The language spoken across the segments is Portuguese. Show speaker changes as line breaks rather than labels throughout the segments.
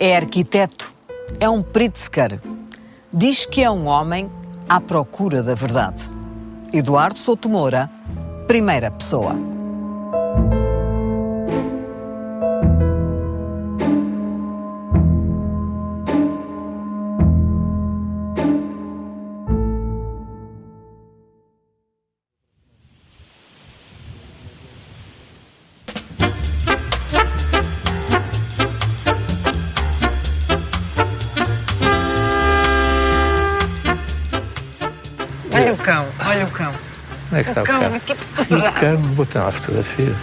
É arquiteto, é um Pritzker. Diz que é um homem à procura da verdade. Eduardo Souto Moura, primeira pessoa.
Ter uma fotografia.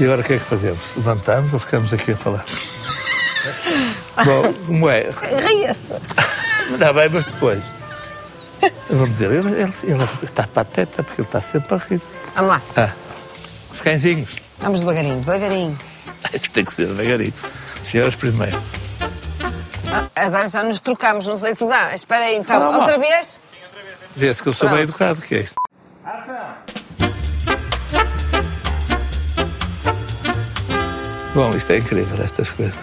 E agora o que é que fazemos? Levantamos ou ficamos aqui a falar? Bom, como é?
Ria-se.
Dá bem, mas depois. Vão dizer, ele, ele, ele está pateta porque ele está sempre a rir-se.
Vamos lá,
Ah, os cãezinhos.
vamos devagarinho, devagarinho.
Isso tem que ser devagarinho. Senhores primeiro.
Ah, agora já nos trocamos, não sei se dá. Espera aí, então.
Ah, lá.
Outra vez?
Vê-se que eu sou
Pronto.
bem educado, que é isto? Bom, isto é incrível, estas coisas.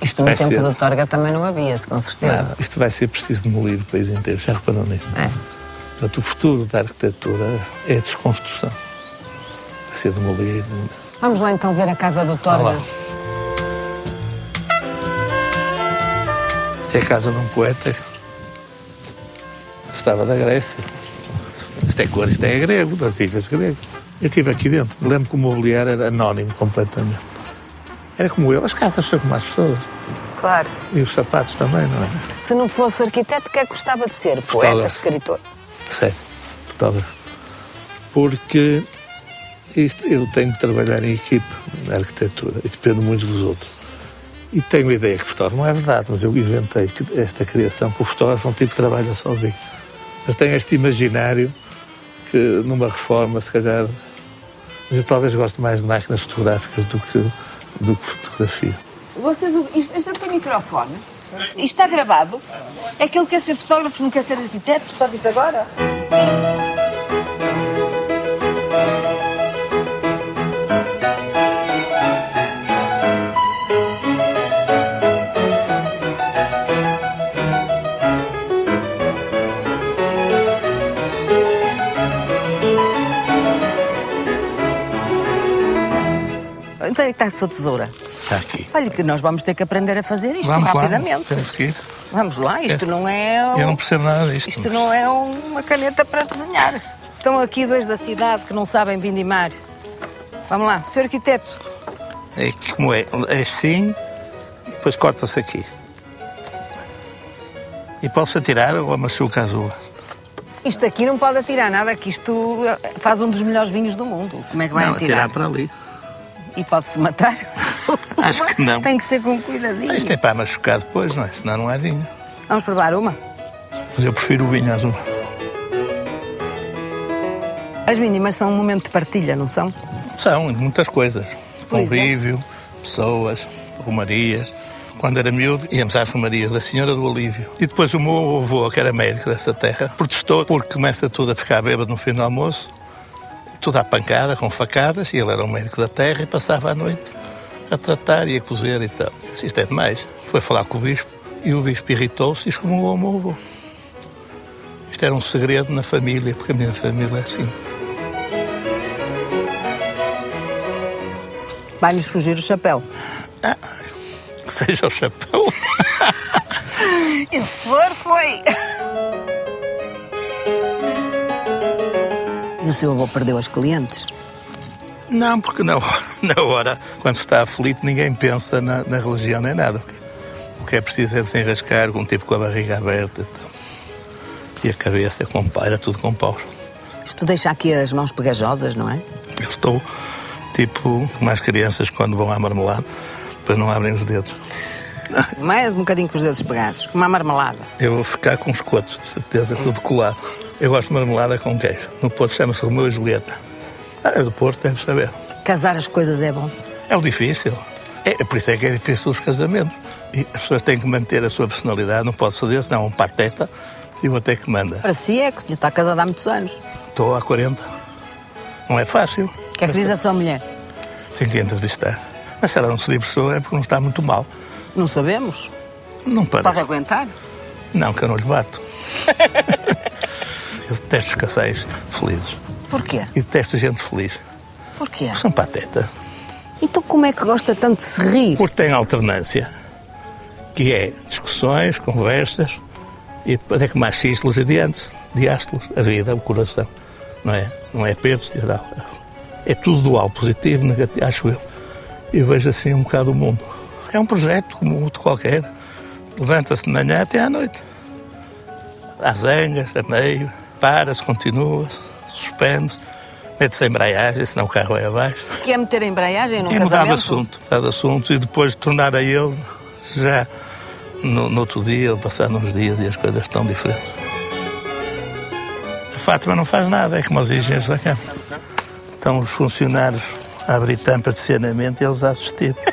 Isto no tempo
ser.
do Torga também não havia, com certeza.
Nada, isto vai ser preciso demolir o país inteiro, já reparou nisso?
É.
Portanto, o futuro da arquitetura é a desconstrução. Vai ser demolir.
Vamos lá então ver a casa do Torga.
lá. Isto é a casa de um poeta que estava da Grécia. Isto é cor, isto é grego, das ilhas gregas. Eu estive aqui dentro. Me lembro que o mobiliário era anónimo completamente. Era como ele, as casas são como as pessoas.
Claro.
E os sapatos também, não é?
Se não fosse arquiteto, o que é que gostava de ser? Poeta,
Fotógrafo.
escritor?
Sério, fotógrafo. Porque isto, eu tenho que trabalhar em equipe na arquitetura e dependo muito dos outros. E tenho a ideia que fotógrafo não é verdade, mas eu inventei esta criação, que o fotógrafo é um tipo que trabalha sozinho. Mas tenho este imaginário que numa reforma, se calhar, eu talvez goste mais de máquinas fotográficas do que, do que fotografia.
Vocês, isto, este é o teu microfone? Isto está gravado? É que ele quer ser fotógrafo, não quer ser arquiteto? Só disse agora?
Sua tesoura.
Está aqui.
Olha que nós vamos ter que aprender a fazer isto
Vamos
rapidamente.
temos que ir.
Vamos lá, isto não é. um-
Eu não percebo nada disto.
Isto não é uma caneta para desenhar. Estão aqui dois da cidade que não sabem vindimar. Vamos lá, senhor arquiteto.
É como é? É assim e depois corta-se aqui. E pode-se atirar ou a machuca azul.
Isto aqui não pode atirar nada, que isto faz um dos melhores vinhos do mundo. Como é que vai
não,
atirar?
atirar para ali.
E pode-se matar?
Acho que não.
Tem que ser com cuidadinho.
Isto é para machucar depois, não é? Senão não é vinho.
Vamos provar uma?
Eu prefiro o vinho azul.
As mínimas são um momento de partilha, não são?
São muitas coisas.
Por
Convívio, pessoas, romarias. Quando era miúdo, íamos às romarias da Senhora do Olívio. E depois o meu avô, que era médico dessa terra, protestou porque começa tudo a ficar bêbado no fim do almoço. Tudo à pancada, com facadas, e ele era um médico da terra e passava a noite a tratar e a cozer e tal. Disse, isto é demais. Foi falar com o bispo e o bispo irritou-se e excomungou o meu avô. Isto era um segredo na família, porque a minha família é assim.
Vai-nos fugir o chapéu.
Que seja o chapéu.
E se for, foi. E o seu avô perdeu as clientes?
Não, porque na hora, na hora, quando se está aflito, ninguém pensa na, na religião nem nada. O que é preciso é desenrascar, um tipo com a barriga aberta e a cabeça com paira, tudo com paus.
Isto deixa aqui as mãos pegajosas, não é?
Eu estou tipo como as crianças quando vão à marmelada, depois não abrem os dedos.
Mais um bocadinho com os dedos pegados, como uma marmelada.
Eu vou ficar com os cotos, de certeza, tudo colado. Eu gosto de marmelada com queijo. No Porto chama-se Romeu e Julieta. Ah, é do Porto, deve saber.
Casar as coisas é bom.
É o difícil. É, por isso é que é difícil os casamentos. E as pessoas têm que manter a sua personalidade, não pode fazer, senão é um pateta e o até que manda.
Para si é que está casado há muitos anos.
Estou há 40. Não é fácil.
O que é que diz a sua mulher?
Tenho que entrevistar. Mas se ela não se divorciou é porque não está muito mal.
Não sabemos.
Não
Pode
parece.
aguentar?
Não, que eu não lhe bato. eu detesto os casais felizes.
Porquê?
E detesto gente feliz.
Porquê?
São pateta.
Então como é que gosta tanto de se rir?
Porque tem alternância. Que é discussões, conversas, e depois é que mais sístolos e diantes, diástolos, a vida, o coração. Não é? Não é perto, não. É tudo dual, positivo, negativo, acho eu. E vejo assim um bocado o mundo. É um projeto como outro qualquer. Levanta-se de manhã até à noite. Há zangas, a meio, para-se, continua, suspende-se, mete-se em embreagem, senão o carro vai abaixo.
Quer meter a embreagem num
E mudar de
casamento?
assunto, mudar de assunto e depois tornar a ele já no, no outro dia, passando uns dias e as coisas estão diferentes. A Fátima não faz nada, é como os engenheiros da Câmara. Estão os funcionários a abrir tampas de saneamento e eles a assistir.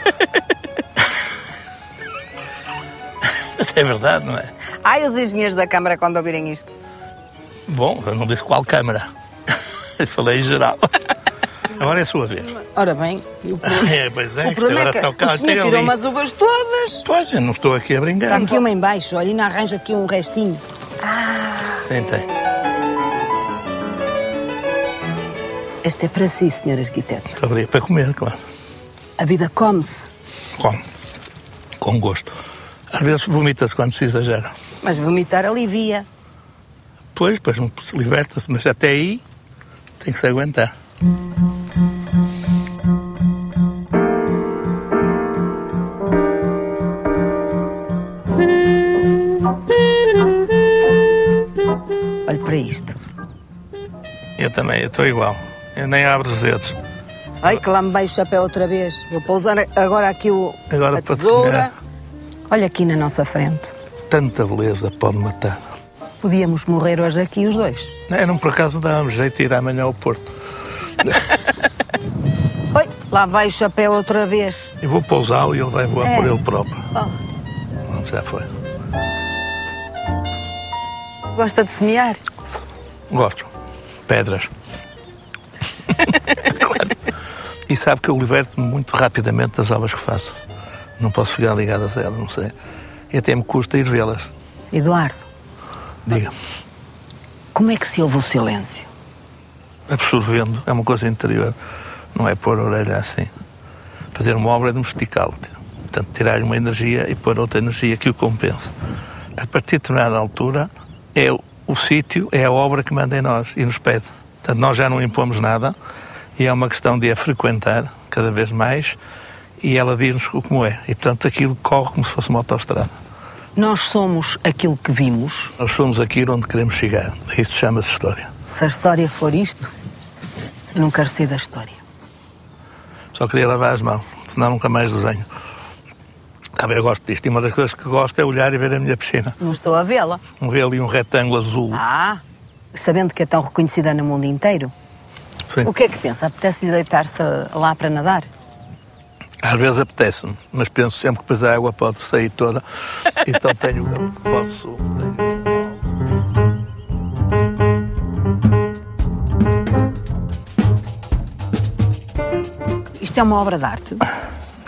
Mas é verdade, não é?
Ai, os engenheiros da Câmara quando ouvirem isto.
Bom, eu não disse qual Câmara. Falei em geral. Agora é a sua vez.
Ora bem, o pro-
É, pois é,
o problema é
agora
que
o
senhor tirou
ali.
umas uvas todas.
Pois, eu não estou aqui a brincar.
Está aqui uma em baixo, olha, ainda arranja aqui um restinho.
Tem, tem.
Este é para si, senhor arquiteto.
Obrigado. Para comer, claro.
A vida come-se,
Come. Com gosto. Às vezes vomita-se quando se exagera.
mas vomitar alivia.
Pois, pois liberta-se, mas até aí tem que se aguentar.
Olhe para isto.
Eu também, eu estou igual. Eu nem abro os dedos.
Ai, que lá me vai o chapéu outra vez. Vou pousar agora aqui o,
Agora
a tesoura. Olha aqui na nossa frente.
Tanta beleza pode matar.
Podíamos morrer hoje aqui os dois.
É, não por acaso dá-me jeito de ir amanhã ao Porto.
Oi, lá vai o chapéu outra vez.
Eu vou pousá-lo e ele vai voar
É.
por ele próprio.
Oh,
Não, já foi.
gosta de semear?
Gosto. Pedras. Claro. E sabe que eu liberto-me muito rapidamente das obras que faço. Não posso ficar ligadas a elas, não sei. E até me custa ir vê-las.
Eduardo,
Diga.
como é que se ouve o silêncio?
Absorvendo. É uma coisa interior. Não é pôr a orelha assim. Fazer uma obra é domesticá-lo. Portanto, tirar-lhe uma energia e pôr outra energia que o compense. A partir de determinada altura, é o, o sítio, é a obra que manda em nós e nos pede. Portanto, nós já não impomos nada e é uma questão de a frequentar cada vez mais e ela diz-nos como é. E, portanto, aquilo corre como se fosse uma autostrada.
Nós somos aquilo que vimos.
Nós somos aquilo onde queremos chegar. Isso chama-se história.
Se a história for isto, eu não quero ser da história.
Só queria lavar as mãos, senão nunca mais desenho. Tá bem, eu gosto disto. E uma das coisas que gosto é olhar e ver a minha piscina.
Não estou a vê-la.
Ver ali um retângulo azul.
Ah, sabendo que é tão reconhecida no mundo inteiro,
Sim.
o que é que pensa? Apetece-lhe deitar-se lá para nadar?
Às vezes apetece-me, mas penso sempre que depois a água pode sair toda. Então tenho. Posso.
Isto é uma obra de arte,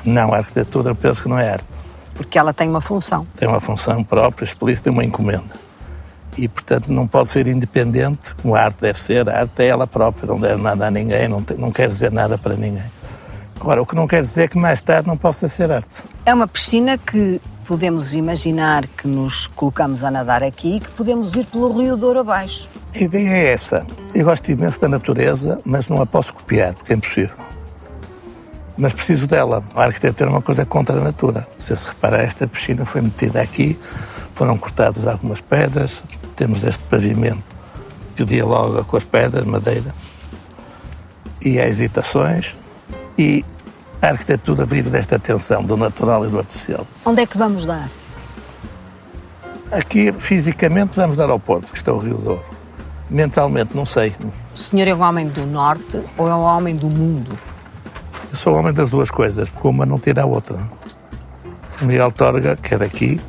Não, a arquitetura penso que não é arte.
porque ela tem uma função.
Tem uma função própria, explícita e uma encomenda. E, portanto, não pode ser independente, como a arte deve ser. A arte é ela própria, não deve nada a ninguém, não, tem- não quer dizer nada para ninguém. Agora, o que não quer dizer que mais tarde não possa ser arte.
É uma piscina que podemos imaginar que nos colocamos a nadar aqui e que podemos ir pelo Rio Douro abaixo.
A ideia é essa. Eu gosto imenso da natureza, mas não a posso copiar, porque é impossível. Mas preciso dela. A arquitetura é uma coisa contra a natura. Se se reparar, esta piscina foi metida aqui, foram cortadas algumas pedras, temos este pavimento que dialoga com as pedras, madeira, e há hesitações, e a arquitetura vive desta tensão do natural e do artificial.
Onde é que vamos dar?
Aqui, fisicamente, vamos dar ao Porto, que está o Rio Douro. Mentalmente, não sei.
O senhor é um homem do norte ou é um homem do mundo?
Eu sou homem das duas coisas, porque uma não tira a outra. Miguel Torga, que era aqui,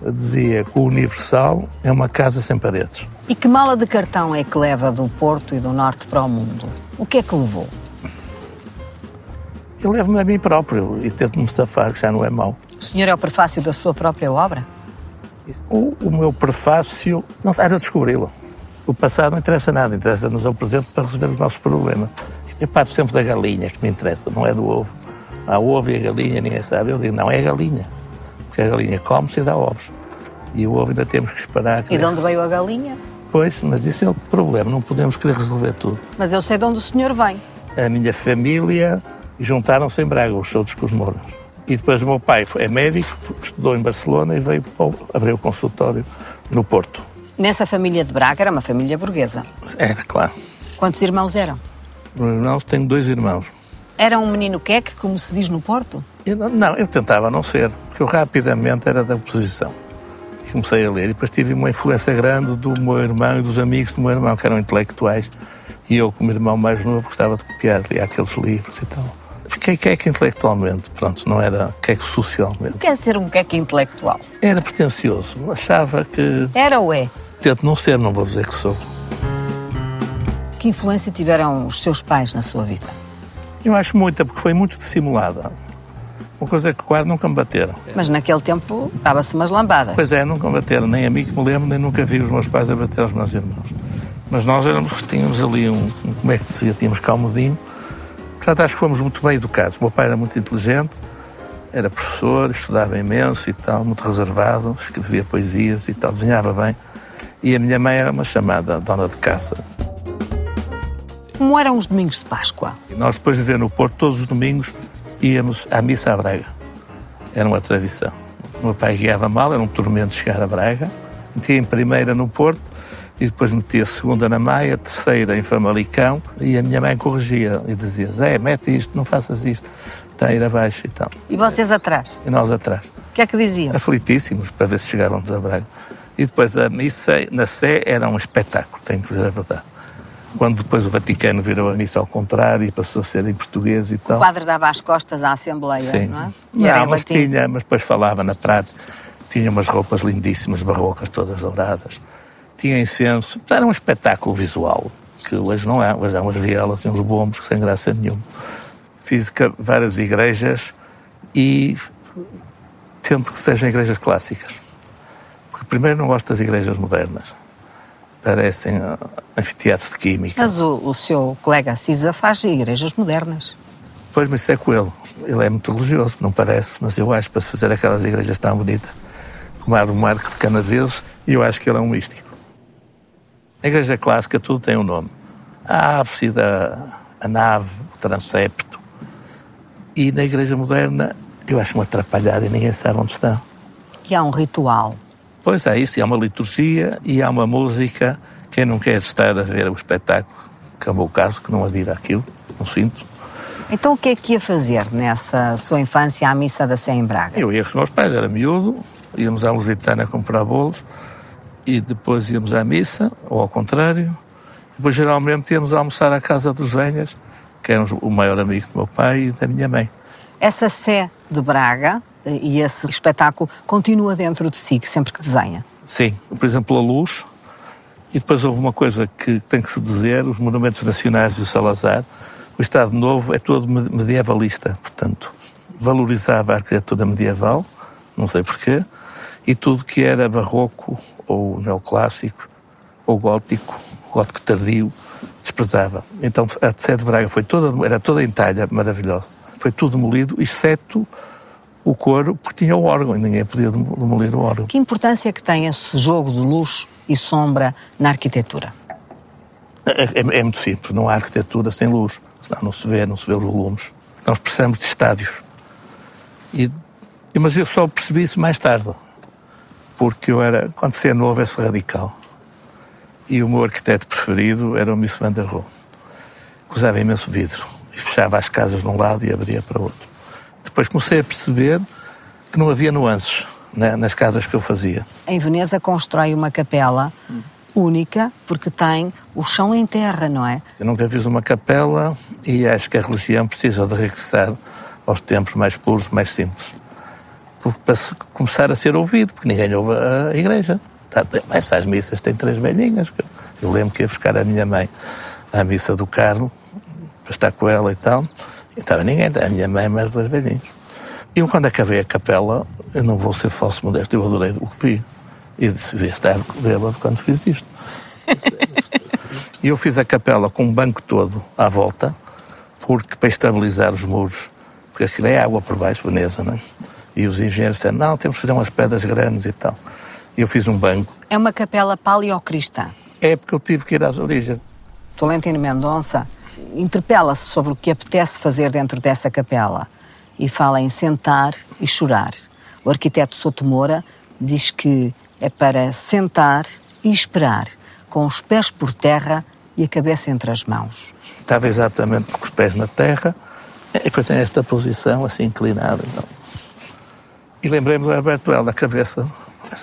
dizia que o Universal é uma casa sem paredes.
E que mala de cartão é que leva do Porto e do Norte para o mundo? O que é que levou?
Eu levo-me a mim próprio e tento me safar, que já não é mau.
O senhor é o prefácio da sua própria obra?
O, o meu prefácio não era descobri-lo. O passado não interessa nada, interessa-nos ao presente para resolver os nossos problemas. Eu parto sempre da galinha, que me interessa, não é do ovo. Há ovo e a galinha, ninguém sabe. Eu digo, não, é a galinha. Porque a galinha come-se e dá ovos. E o ovo ainda temos que esperar. Que
e de onde veio a galinha?
Pois, mas isso é o problema, não podemos querer resolver tudo.
Mas eu sei de onde o senhor vem.
A minha família juntaram-se em Braga, os outros com os moros. E depois o meu pai é médico, estudou em Barcelona e veio abrir o consultório no Porto.
Nessa família de Braga era uma família burguesa?
Era, claro.
Quantos irmãos eram?
Irmãos, tenho dois irmãos.
Era um menino queque, como se diz no Porto?
Eu, não, eu tentava não ser, porque eu rapidamente era da oposição. E comecei a ler. E depois tive uma influência grande do meu irmão e dos amigos do meu irmão, que eram intelectuais. E eu, como irmão mais novo, gostava de copiar, lia aqueles livros e tal. Fiquei queque intelectualmente, pronto, não era queque socialmente. O
que é ser um queque intelectual?
Era pretencioso, achava que...
Era ou é?
Tento não ser, não vou dizer que sou.
Que influência tiveram os seus pais na sua vida?
Eu acho muita, porque foi muito dissimulada. Uma coisa é que quase nunca me bateram.
Mas naquele tempo dava-se umas lambadas.
Pois é, nunca me bateram. Nem a mim que me lembro, nem nunca vi os meus pais a bater aos meus irmãos. Mas nós éramos, tínhamos ali um, um como é que dizia, tínhamos calmodinho. Portanto, acho que fomos muito bem educados. O meu pai era muito inteligente, era professor, estudava imenso e tal, muito reservado, escrevia poesias e tal, desenhava bem. E a minha mãe era uma chamada dona de casa.
Como eram os domingos de Páscoa?
E nós, depois de ver no Porto, todos os domingos íamos à missa a Braga. Era uma tradição. O meu pai guiava mal, era um tormento chegar a Braga. Metia em primeira no Porto e depois metia segunda na Maia, terceira em Famalicão e a minha mãe corrigia e dizia: Zé, mete isto, não faças isto, está a ir abaixo e tal.
E vocês atrás?
E nós atrás.
O que é que diziam?
Aflitíssimos para ver se chegávamos a Braga. E depois a missa na Sé era um espetáculo, tenho que dizer a verdade. Quando depois o Vaticano virou a missa ao contrário e passou a ser em português e tal.
O quadro dava as costas à Assembleia,
Sim.
não é?
E não, mas tinha, mas depois falava na prática. Tinha umas roupas lindíssimas, barrocas, todas douradas. Tinha incenso. Era um espetáculo visual, que hoje não é. Hoje há umas vielas e uns bombos sem graça nenhuma. Fiz várias igrejas e tento que sejam igrejas clássicas. Porque primeiro não gosto das igrejas modernas parecem uh, anfiteatros de química.
Mas o, o, seu colega Cisa faz igrejas modernas.
Pois, mas isso é com ele. Ele é muito religioso, não parece, mas eu acho para se fazer aquelas igrejas tão bonitas, como a do Marco de Canaveses, e eu acho que ele é um místico. Na igreja clássica tudo tem um nome. A ábside, a nave, o transepto. E na igreja moderna eu acho uma atrapalhada e ninguém sabe onde está.
E há um ritual
Pois é isso, e há uma liturgia e há uma música. Quem não quer estar a ver o espetáculo, que é o meu caso, que não adira aquilo, não sinto.
Então o que é que ia fazer nessa sua infância à missa da Sé em Braga?
Eu ia com os meus pais, era miúdo, íamos à Lusitana comprar bolos e depois íamos à missa, ou ao contrário. Depois geralmente íamos almoçar à casa dos venhas, que eram o maior amigo do meu pai e da minha mãe.
Essa Sé de Braga e esse espetáculo continua dentro de si, sempre que desenha.
Sim, por exemplo, a luz. E depois houve uma coisa que tem que se dizer: os monumentos nacionais e o Salazar. O Estado Novo é todo medievalista, portanto, valorizava a arquitetura medieval, não sei porquê, e tudo que era barroco ou neoclássico ou gótico, gótico tardio, desprezava. Então a Sé de Braga foi toda, era toda em talha maravilhosa. Foi tudo demolido, exceto o coro porque tinha o órgão e ninguém podia demolir o órgão.
Que importância é que tem esse jogo de luz e sombra na arquitetura?
É, é, é, muito simples, não há arquitetura sem luz, senão não se vê, não se vê os volumes. Nós precisamos de estádios. E, mas eu só percebi isso mais tarde, porque eu era, quando se é novo, é radical. E o meu arquiteto preferido era o Miss van der Rohe, que usava imenso vidro e fechava as casas de um lado e abria para o outro. Depois comecei a perceber que não havia nuances né, nas casas que eu fazia.
Em Veneza constrói uma capela única porque tem o chão em terra, não é?
Eu nunca fiz uma capela e acho que a religião precisa de regressar aos tempos mais puros, mais simples. Para começar a ser ouvido, porque ninguém ouve a igreja. Essas missas têm três velhinhas. Eu lembro que ia buscar a minha mãe à missa do Carmo, para estar com ela e tal E estava ninguém, a minha mãe mais dois velhinhos. E eu, quando acabei a capela, eu não vou ser falso modesto, eu adorei o que vi. E devia estar bêbado quando fiz isto. E eu fiz a capela com um banco todo à volta, porque para estabilizar os muros, porque aquilo é água por baixo, Veneza, não é? E os engenheiros disseram, não, temos que fazer umas pedras grandes e tal. E eu fiz um banco.
É uma capela paleocristã.
É porque eu tive que ir às origens.
Tolentino Mendonça interpela-se sobre o que apetece fazer dentro dessa capela e fala em sentar e chorar. O arquiteto Sotomora diz que é para sentar e esperar, com os pés por terra e a cabeça entre as mãos.
Estava exatamente com os pés na terra, e depois tem esta posição assim inclinada. Não? E lembrei-me do Alberto El, a cabeça,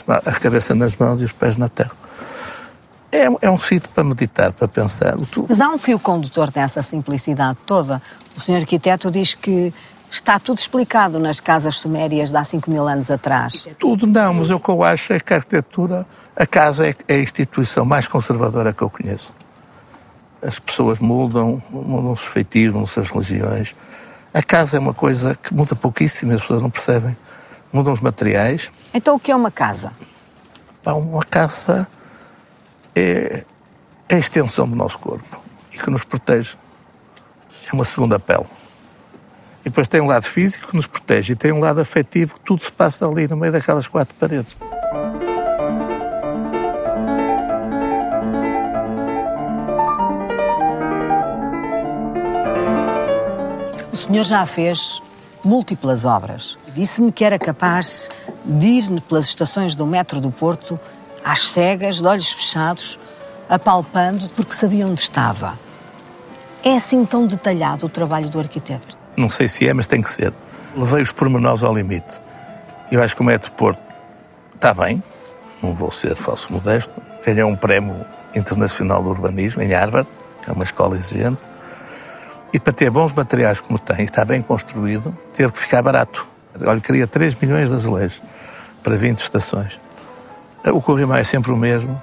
a cabeça nas mãos e os pés na terra. É, é um sítio para meditar, para pensar.
Mas há um fio condutor dessa simplicidade toda. O senhor arquiteto diz que está tudo explicado nas casas sumérias de há 5 mil anos atrás.
Tudo não, mas o que eu acho é que a arquitetura, a casa é, é a instituição mais conservadora que eu conheço. As pessoas mudam, mudam os feitios, mudam as religiões. A casa é uma coisa que muda pouquíssimo, as pessoas não percebem. Mudam os materiais.
Então o que é uma casa?
Pá, uma casa é, é a extensão do nosso corpo e que nos protege. É uma segunda pele. E depois tem um lado físico que nos protege e tem um lado afetivo que tudo se passa ali no meio daquelas quatro paredes.
O senhor já fez múltiplas obras. Disse-me que era capaz de ir pelas estações do metro do Porto às cegas, de olhos fechados, apalpando porque sabia onde estava. É assim tão detalhado o trabalho do arquiteto?
Não sei se é, mas tem que ser. Levei os pormenores ao limite. Eu acho que o Metro Porto está bem, não vou ser falso modesto. Ganhou um prémio internacional de urbanismo em Harvard, que é uma escola exigente. E para ter bons materiais como tem, está bem construído, teve que ficar barato. Olha, queria 3 milhões de azulejos para 20 estações. O corrimão é sempre o mesmo,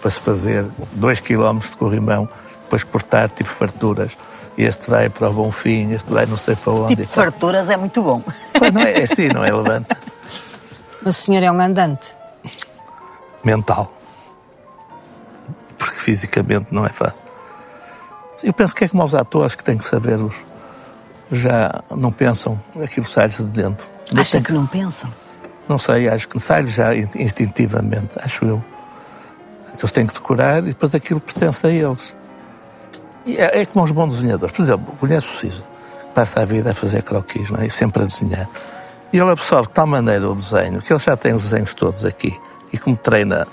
para se fazer 2 km de corrimão, depois cortar tipo farturas. Este vai para o Bonfim, este vai não sei para onde.
Tipo farturas é muito bom.
Pois não é, é assim, não é? Levanta.
Mas o senhor é um andante.
Mental. Porque fisicamente não é fácil. Eu penso que é como os atores que têm que saber os. Já não pensam, aquilo sai-lhes de dentro.
Acha que, não pensam?
Não sei, acho que sai já instintivamente, acho eu. Então eles têm que decorar e depois aquilo pertence a eles. E é, é como os bons desenhadores. Por exemplo, o Cisa, passa a vida a fazer croquis, não é? E sempre a desenhar. E ele absorve de tal maneira o desenho que ele já tem os desenhos todos aqui. E como treina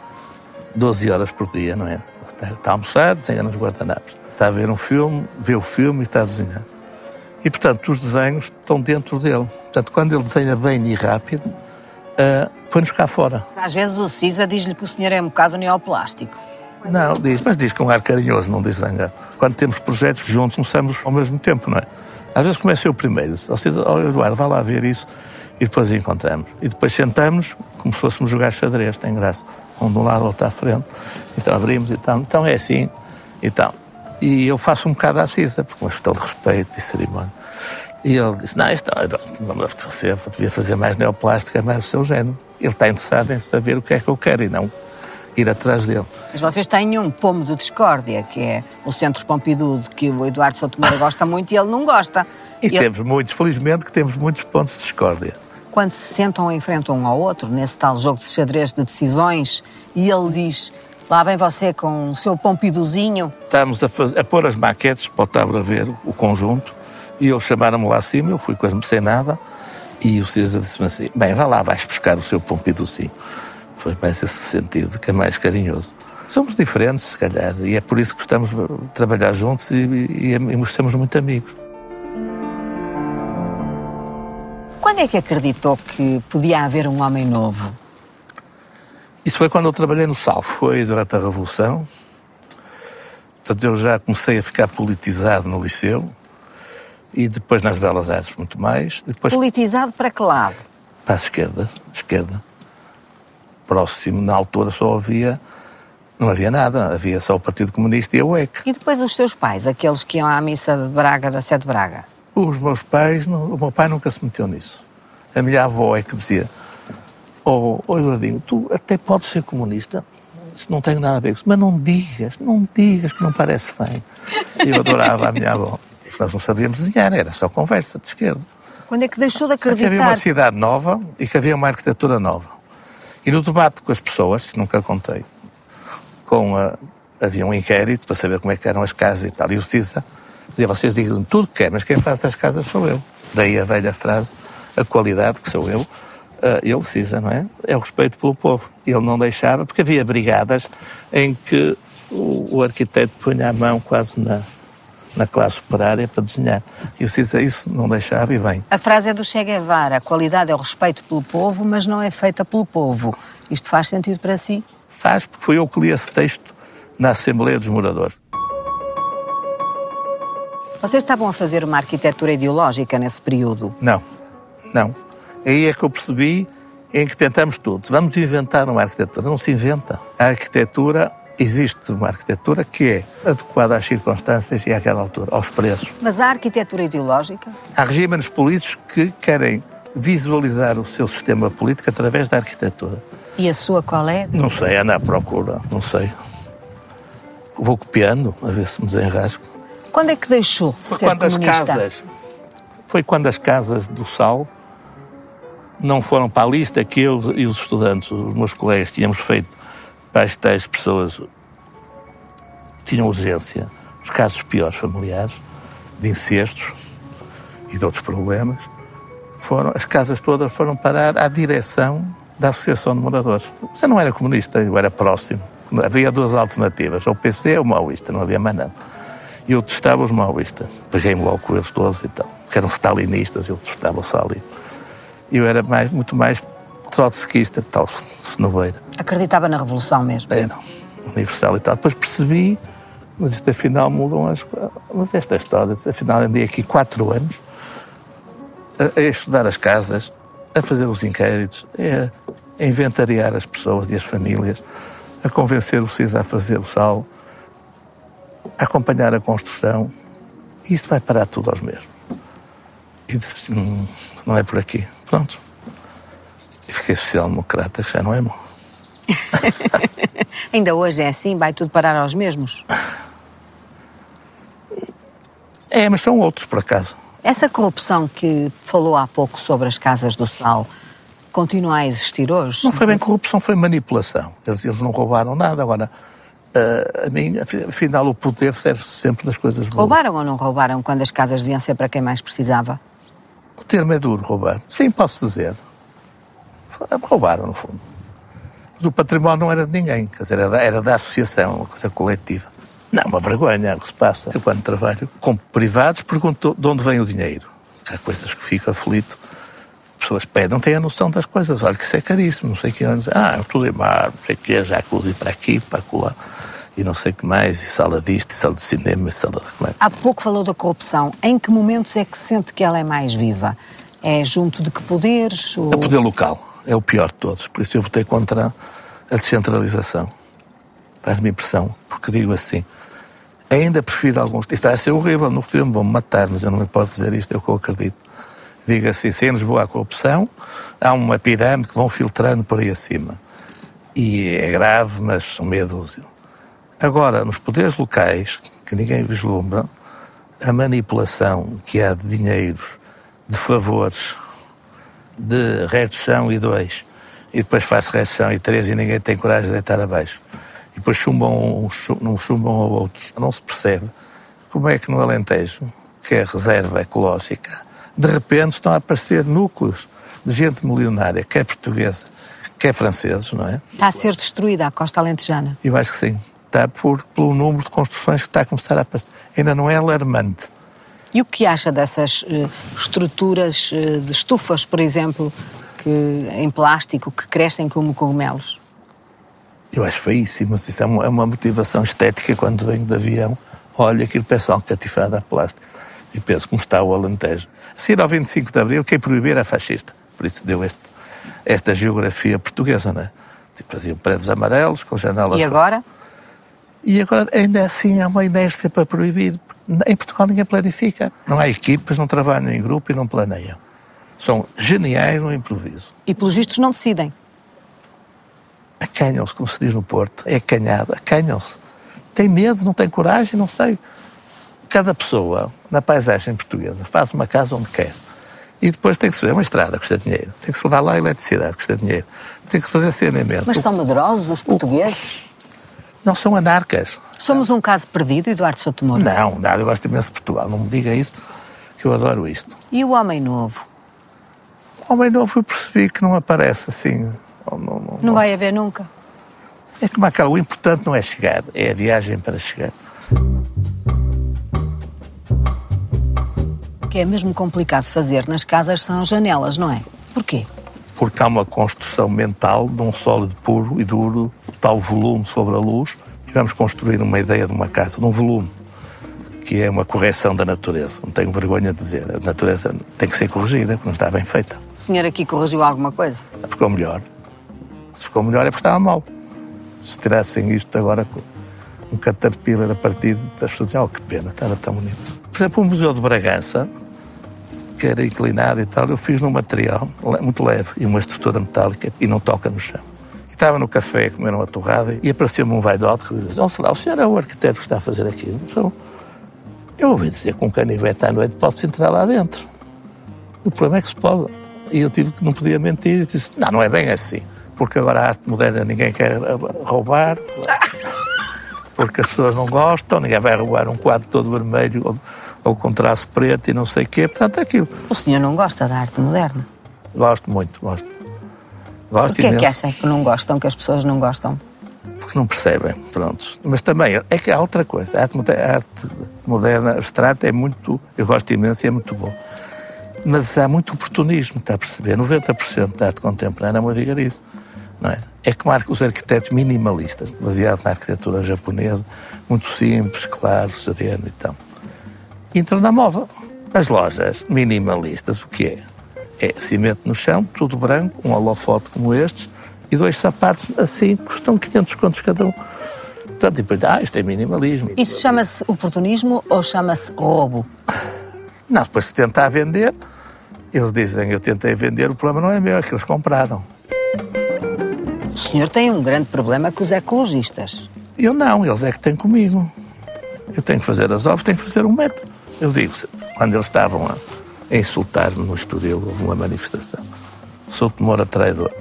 12 horas por dia, não é? Está a almoçar, desenha nos guardanapos. Está a ver um filme, vê o filme e está a desenhar. E, portanto, os desenhos estão dentro dele. Portanto, quando ele desenha bem e rápido, uh, põe-nos cá fora.
Às vezes o Cisa diz-lhe que o senhor é um bocado neoplástico.
Não, diz, mas diz com um ar carinhoso, não diz zangado. Quando temos projetos juntos, começamos ao mesmo tempo, não é? Às vezes começa eu primeiro, seja, oh, Eduardo, vá lá ver isso, e depois encontramos. E depois sentamos, como se fôssemos jogar xadrez, tem graça. Um de um lado, outro à frente. Então abrimos e tal. Então é assim, e tal. E eu faço um bocado à Cisa, porque uma questão de respeito e cerimónia. E ele disse, não, isto não, não você devia fazer mais neoplástica, é mais o seu género. Ele está interessado em saber o que é que eu quero e não ir atrás dele.
Mas vocês têm um pomo de discórdia, que é o Centro Pompidou, que o Eduardo Sotomora gosta muito e ele não gosta.
E ele... temos muitos, felizmente, que temos muitos pontos de discórdia.
Quando se sentam em frente um ao outro, nesse tal jogo de xadrez de decisões, e ele diz, lá vem você com o seu Pompidouzinho.
Estamos a, fazer, a pôr as maquetes para o Távora ver o conjunto, e eles chamaram-me lá acima, eu fui quase sem nada, e o César disse-me assim, bem, vá lá, vais buscar o seu Pompidouzinho. Foi mais esse sentido, que é mais carinhoso. Somos diferentes, se calhar, e é por isso que gostamos de trabalhar juntos e, e, e muito amigos.
Quando é que acreditou que podia haver um homem novo?
Isso foi quando eu trabalhei no Salvo, foi durante a Revolução. Portanto, eu já comecei a ficar politizado no liceu e depois nas Belas Artes muito mais. Depois...
Politizado para que lado?
Para a esquerda, esquerda próximo, na altura só havia. Não havia nada, havia só o Partido Comunista e a UEC.
E depois os seus pais, aqueles que iam à missa de Braga, da Sé de Braga?
Os meus pais, o meu pai nunca se meteu nisso. A minha avó é que dizia, oh, oh Eduardinho, tu até podes ser comunista, isso não tem nada a ver com isso, mas não digas, não digas que não parece bem. Eu adorava a minha avó. Nós não sabíamos desenhar, era só conversa de esquerda.
Quando é que deixou de acreditar?
Que havia uma cidade nova e que havia uma arquitetura nova. E no debate com as pessoas, nunca contei, com a, havia um inquérito para saber como é que eram as casas e tal. E o CISA dizia, vocês digam tudo que quer, mas quem faz as casas sou eu. Daí a velha frase, a qualidade que sou eu, eu, o CISA, não é? É o respeito pelo povo. Ele não deixava, porque havia brigadas em que o, o arquiteto punha a mão quase na, na classe operária para desenhar. E o CISA isso não deixava e bem.
A frase é do Che Guevara, a qualidade é o respeito pelo povo, mas não é feita pelo povo. Isto faz sentido para si?
Faz, porque foi eu que li esse texto na Assembleia dos Moradores.
Vocês estavam a fazer uma arquitetura ideológica nesse período?
Não, não. Aí é que eu percebi em que tentamos tudo. Vamos inventar uma arquitetura. Não se inventa. A arquitetura, existe uma arquitetura que é adequada às circunstâncias e àquela altura, aos preços.
Mas há arquitetura ideológica?
Há regimes políticos que querem visualizar o seu sistema político através da arquitetura.
E a sua qual é?
Não sei, anda à procura, não sei. Vou copiando, a ver se me desenrasco.
Quando é que deixou de
foi
ser
quando
comunista?
as casas Foi quando as casas do Sal não foram para a lista que eu e os estudantes, os meus colegas, tínhamos feito para as tais pessoas tinham urgência. Os casos piores familiares, de incestos e de outros problemas, foram, as casas todas foram parar à direção da Associação de Moradores. Você não era comunista, eu era próximo. Havia duas alternativas, ou PC ou Maoísta, não havia mais nada. Eu testava os maoístas. Peguei-me logo com eles todos e tal. Que eram stalinistas, eu testava o Stalin. Eu era mais, muito mais trotskista, tal, cenobeira.
Acreditava na Revolução mesmo?
Era, universal e tal. Depois percebi, mas isto afinal mudam as coisas. Mas esta história, afinal andei aqui quatro anos a, a estudar as casas, a fazer os inquéritos, a, a inventariar as pessoas e as famílias, a convencer o CIS a fazer o sal, a acompanhar a construção, e isto vai parar tudo aos mesmos. E disse assim, "Hum, não é por aqui. Pronto. E fiquei social-democrata, que já não é mau.
Ainda hoje é assim? Vai tudo parar aos mesmos?
É, mas são outros, por acaso.
Essa corrupção que falou há pouco sobre as casas do sal continua a existir hoje?
Não foi bem corrupção, foi manipulação. Eles, eles não roubaram nada. Agora, ah, a mim, afi- afinal, o poder serve sempre das coisas boas.
Roubaram ou não roubaram quando as casas deviam ser para quem mais precisava?
O termo é duro, roubar. Sim, posso dizer. Roubaram, no fundo. Mas o património não era de ninguém, quer dizer, era da, era da associação, uma coisa coletiva. Não, uma vergonha é o que se passa. Eu, quando trabalho com privados, pergunto de onde vem o dinheiro. Há coisas que fico aflito. Pessoas pedem, não têm a noção das coisas. Olha, que isso é caríssimo, não sei o que. Ah, tudo em mar, não sei o que, jacuzzi para aqui, para acolá. E não sei o que mais, e sala disto, e sala de cinema, e sala de como é.
Há pouco falou da corrupção. Em que momentos é que sente que ela é mais viva? É junto de que poderes? Ou...
O poder local é o pior de todos. Por isso eu votei contra a descentralização. Faz-me impressão, porque digo assim, ainda prefiro alguns... Isto vai ser horrível no filme, vão-me matar, mas eu não me importo dizer isto, é o que eu acredito. Digo assim, se em Lisboa há corrupção, há uma pirâmide que vão filtrando por aí acima. E é grave, mas são meia dúzia. Agora, nos poderes locais, que ninguém vislumbra, a manipulação que há de dinheiros, de favores, de redução e dois, e depois faz redução e três e ninguém tem coragem de deitar abaixo. E depois chumbam uns, não chumbam a outros. Não se percebe como é que no Alentejo, que é reserva ecológica, de repente estão a aparecer núcleos de gente milionária, que é portuguesa, que é franceses, não é?
Está a ser destruída a costa alentejana.
Eu acho que sim. Está por, pelo número de construções que está a começar a aparecer. Ainda não é alarmante.
E o que acha dessas eh, estruturas eh, de estufas, por exemplo, que, em plástico, que crescem como cogumelos?
Eu acho feíssimo, mas isso é uma, é uma motivação estética quando venho de avião. Olha aquele pessoal catifado a plástico. E penso como está o Alentejo. Se ir ao 25 de Abril, quem proibir era fascista. Por isso deu este, esta geografia portuguesa, não é? Tipo, faziam prédios amarelos com janelas...
E agora?
E agora, ainda assim, há uma inércia para proibir. Em Portugal ninguém planifica. Não há equipas, não trabalham em grupo e não planeiam. São geniais no improviso.
E pelos vistos não decidem.
Acanham-se, como se diz no Porto. É acanhado, acanham-se. Tem medo, não tem coragem, não sei. Cada pessoa, na paisagem portuguesa, faz uma casa onde quer. E depois tem que se fazer uma estrada, custa dinheiro. Tem que se levar lá a eletricidade, custa dinheiro. Tem que se fazer saneamento.
Mas são medrosos os portugueses?
Não são anarcas.
Somos um caso perdido, Eduardo Sotomoro?
Não, nada, eu gosto imenso de Portugal. Não me diga isso, que eu adoro isto.
E o homem novo?
O homem novo eu percebi que não aparece assim. Não, não, não,
Não vai haver nunca.
É como aquela, o importante não é chegar, é a viagem para chegar.
O que é mesmo complicado fazer nas casas são as janelas, não é? Porquê?
Porque há uma construção mental de um sólido puro e duro, tal volume sobre a luz, e vamos construir uma ideia de uma casa, de um volume, que é uma correção da natureza. Não tenho vergonha de dizer. A natureza tem que ser corrigida, porque não está bem feita.
O senhor aqui corrigiu alguma coisa?
Ficou melhor. Se ficou melhor é porque estava mal. Se tirassem isto agora com um caterpillar a partir, as pessoas oh, que pena, estava tão bonito. Por exemplo, o Museu de Bragança, que era inclinado e tal, eu fiz num material muito leve e uma estrutura metálica e não toca no chão. Estava no café a comer uma torrada e apareceu-me um vaidote que dizia, não lá, o senhor é o arquiteto que está a fazer aquilo. Então, eu ouvi dizer que um canivete à noite pode-se entrar lá dentro. O problema é que se pode. E eu tive que não podia mentir e disse, não, não é bem assim. Porque agora a arte moderna ninguém quer roubar, porque as pessoas não gostam, ninguém vai roubar um quadro todo vermelho ou, ou com traço preto e não sei o quê. Portanto, é aquilo.
O senhor não gosta da arte moderna?
Gosto muito, gosto. Gosto
Porquê é que
imenso,
acham que não gostam, que as pessoas não gostam?
porque não percebem, pronto. Mas também é que há outra coisa. A arte, a arte moderna, abstrata, é muito. Eu gosto imenso e é muito bom. Mas há muito oportunismo, está a perceber? 90% da arte contemporânea é uma vigarice. Não é? é como os arquitetos minimalistas, baseados na arquitetura japonesa, muito simples, claro, sereno e tal. Entram na moda. As lojas minimalistas, o que é? É cimento no chão, tudo branco, um holofote como estes, e dois sapatos assim, custam 500 contos cada um. Portanto, depois, ah, isto é minimalismo.
Isso chama-se oportunismo ou chama-se roubo?
Não, depois se tentar vender, eles dizem, eu tentei vender, o problema não é meu, é que eles compraram.
O senhor tem um grande problema com os ecologistas.
Eu não, eles é que têm comigo. Eu tenho que fazer as obras, tenho que fazer um método. Eu digo, quando eles estavam a, a insultar-me no estúdio, houve uma manifestação. Sou Tomora traidor.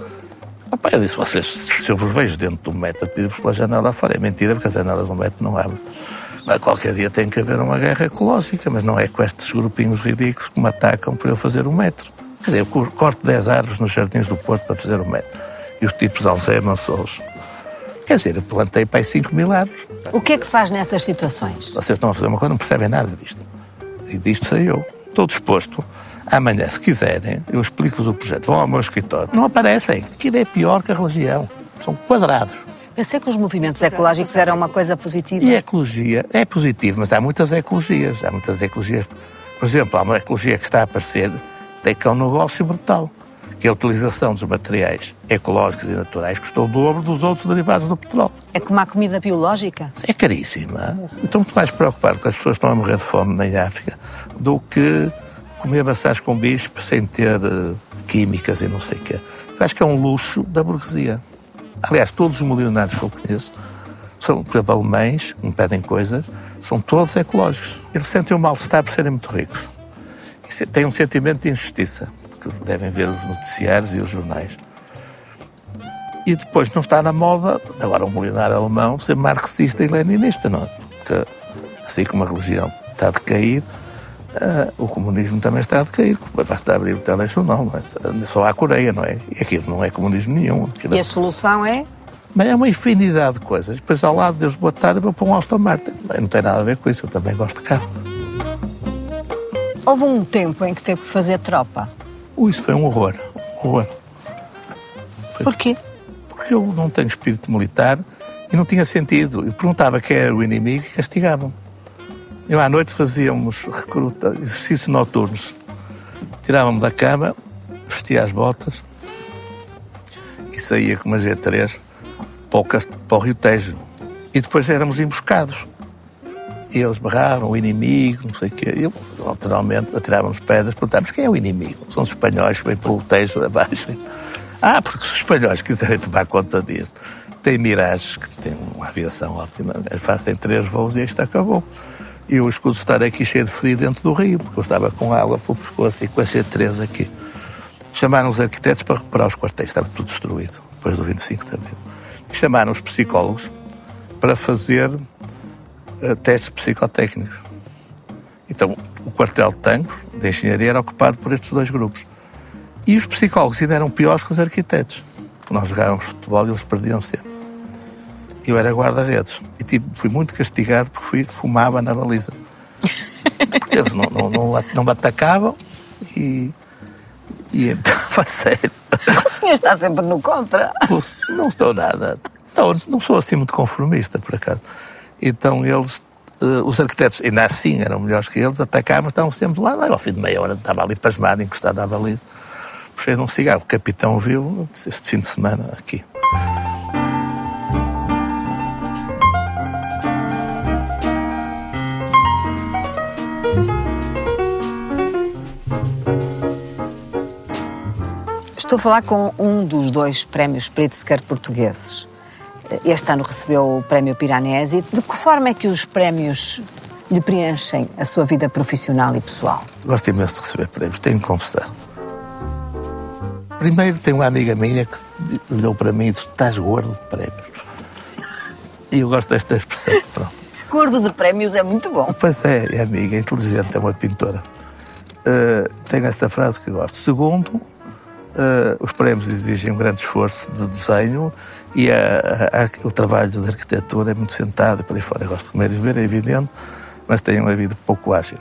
Opa, eu disse, vocês, se eu vos vejo dentro do método, tiro-vos pela janela fora. É mentira, porque as janelas do método não abrem. Mas qualquer dia tem que haver uma guerra ecológica, mas não é com estes grupinhos ridículos que me atacam por eu fazer o metro. Quer dizer, eu cor- corto 10 árvores nos jardins do Porto para fazer o metro. E os tipos algemam-se Quer dizer, eu plantei para aí 5 mil árvores.
O que é que faz nessas situações?
Vocês estão a fazer uma coisa, não percebem nada disto. E disto sei eu. Estou disposto. Amanhã, se quiserem, eu explico-vos o projeto. Vão ao meu escritório. Não aparecem. Aquilo é pior que a religião. São quadrados.
Pensei que os movimentos ecológicos eram uma coisa positiva.
E a ecologia é positivo, mas há muitas ecologias. Há muitas ecologias. Por exemplo, há uma ecologia que está a aparecer, tem que é um negócio brutal. Que é a utilização dos materiais ecológicos e naturais custou o dobro dos outros derivados do petróleo.
É como a comida biológica.
É caríssima. Estou muito mais preocupado com as pessoas que estão a morrer de fome na África do que comer maçãs com bicho sem ter eh, químicas e não sei o quê. Eu acho que é um luxo da burguesia. Aliás, todos os milionários que eu conheço são, por exemplo, alemães, me pedem coisas, são todos ecológicos. Eles sentem o mal-estar por serem muito ricos. E têm um sentimento de injustiça, porque devem ver os noticiários e os jornais. E depois não está na moda, agora um milionário alemão, ser marxista e leninista, não é? Porque, assim como a religião está a decair, ah, o comunismo também está a decair. Basta abrir o telejornal, não é? Só há a Coreia, não é? E aquilo não é comunismo nenhum. Aquilo
E a solução é?
Mas é uma infinidade de coisas. Depois, ao lado de Deus, boa tarde, vou para um Aston Martin. Não tem nada a ver com isso, eu também gosto de carro.
Houve um tempo em que teve que fazer tropa.
Ui, isso foi um horror. Um horror.
Porquê?
Porque eu não tenho espírito militar e não tinha sentido. Eu perguntava quem era o inimigo e castigavam. Eu à noite fazíamos recruta, exercícios noturnos. Tirávamos da cama, vestia as botas e saía com uma G3 para o, cast- para o Rio Tejo. E depois éramos emboscados. E eles berraram, o inimigo, não sei o quê. E eu, naturalmente, atirávamos pedras, perguntávamos quem é o inimigo? São os espanhóis que vêm pelo Tejo abaixo. Ah, porque os espanhóis quiserem tomar conta disto. Tem Mirages, que tem uma aviação ótima, fazem três voos e isto acabou. E eu escuso estar aqui cheio de frio dentro do rio, porque eu estava com água pelo pescoço e com a C3 aqui. Chamaram os arquitetos para recuperar os quartéis, estava tudo destruído, depois do 25 também. Chamaram os psicólogos para fazer uh, testes psicotécnicos. Então, o quartel de tanques de engenharia era ocupado por estes dois grupos. E os psicólogos ainda eram piores que os arquitetos. Nós jogávamos futebol e eles perdiam sempre. Eu era guarda-redes e tipo, fui muito castigado porque fui, fumava na baliza. Porque eles não, não, não, não me atacavam e, e então, a sério.
O senhor está sempre no contra.
Não estou nada. Não, não sou assim muito conformista, por acaso. Então eles, uh, os arquitetos, ainda assim eram melhores que eles, atacavam, estavam sempre lá. Ao fim de meia hora estava ali pasmado, encostado à baliza. Puxei de um cigarro. O capitão viu este fim de semana aqui.
Estou a falar com um dos dois prémios Pritzker portugueses. Este ano recebeu o prémio Piranesi. De que forma é que os prémios lhe preenchem a sua vida profissional e pessoal?
Gosto imenso de receber prémios, tenho de confessar. Primeiro, tem uma amiga minha que olhou para mim e disse: Estás gordo de prémios. E eu gosto desta expressão. Pronto.
Gordo de prémios é muito bom.
Pois é, é amiga, é inteligente, é uma pintora. Uh, tenho essa frase que gosto. Segundo, Uh, os prémios exigem um grande esforço de desenho e a, a, a, o trabalho de arquitetura é muito sentado para aí fora. Eu gosto de comer e beber, é evidente, mas tenho uma vida pouco ágil.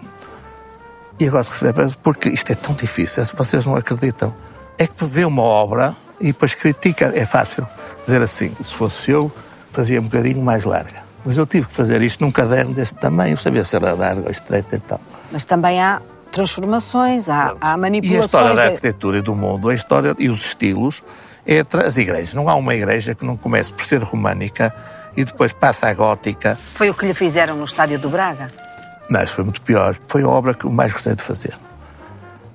E eu gosto de receber prémios porque isto é tão difícil, vocês não acreditam. É que vê uma obra e depois critica, é fácil dizer assim, se fosse eu, fazia um bocadinho mais larga. Mas eu tive que fazer isto num caderno deste tamanho, sabia se era largo ou estreito e tal.
Mas também há transformações, há, há manipulações.
E a história da arquitetura e do mundo, a história e os estilos, é as igrejas. Não há uma igreja que não comece por ser românica e depois passa à gótica.
Foi o que lhe fizeram no Estádio do Braga?
Não, isso foi muito pior. Foi a obra que eu mais gostei de fazer.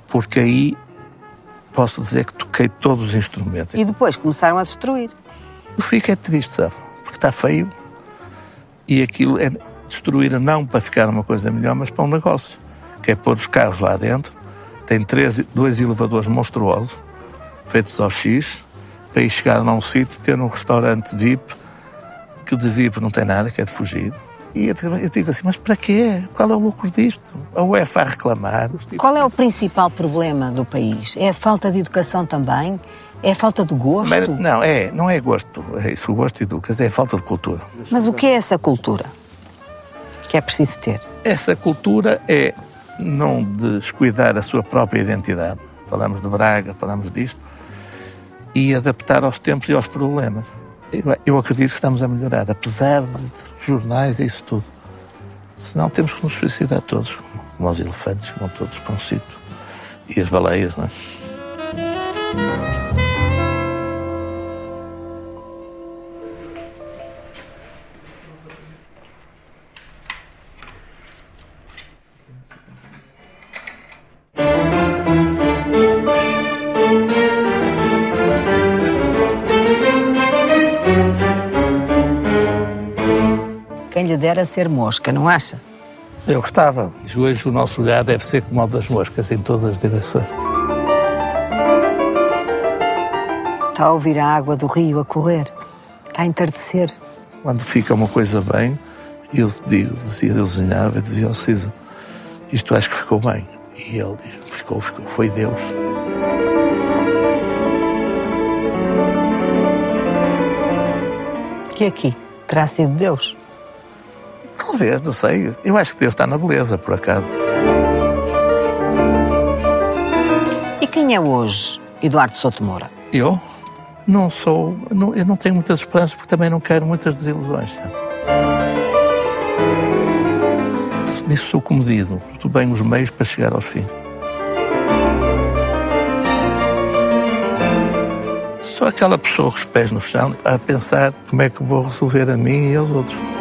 Porque aí posso dizer que toquei todos os instrumentos.
E depois começaram a destruir.
Eu fiquei triste, sabe? Porque está feio e aquilo é destruir não para ficar uma coisa melhor, mas para um negócio que é pôr os carros lá dentro. Tem três, dois elevadores monstruosos, feitos ao X, para ir chegar a um sítio, ter um restaurante VIP, que de VIP não tem nada, que é de fugir. E eu digo assim, mas para quê? Qual é o lucro disto? A UEFA a reclamar.
Qual é o principal problema do país? É a falta de educação também? É a falta de gosto?
Mas, não, é, não é gosto. É isso, o gosto educa, é a falta de cultura.
Mas o que é essa cultura que é preciso ter?
Essa cultura é não descuidar a sua própria identidade. Falamos de Braga, falamos disto, e adaptar aos tempos e aos problemas. Eu, eu acredito que estamos a melhorar, apesar de jornais e isso tudo. Senão temos que nos suicidar todos, como os elefantes, como todos para um sítio. E as baleias, não é?
Lhe dera ser mosca, não acha?
Eu gostava. Hoje o nosso olhar deve ser como o das moscas, em todas as direções.
Está a ouvir a água do rio a correr. Está a entardecer.
Quando fica uma coisa bem, eu digo, dizia, eu desenhava, dizia ao Cisa, isto acho que ficou bem. E ele diz, ficou, ficou, foi Deus.
Que aqui terá sido Deus?
Talvez, não sei. Eu acho que Deus está na beleza, por acaso.
E quem é hoje Eduardo Souto Moura?
Eu? Não sou. Não, eu não tenho muitas esperanças porque também não quero muitas desilusões. Sabe? Nisso sou comedido. Tudo bem os meios para chegar aos fins. Sou aquela pessoa com os pés no chão a pensar como é que vou resolver a mim e aos outros.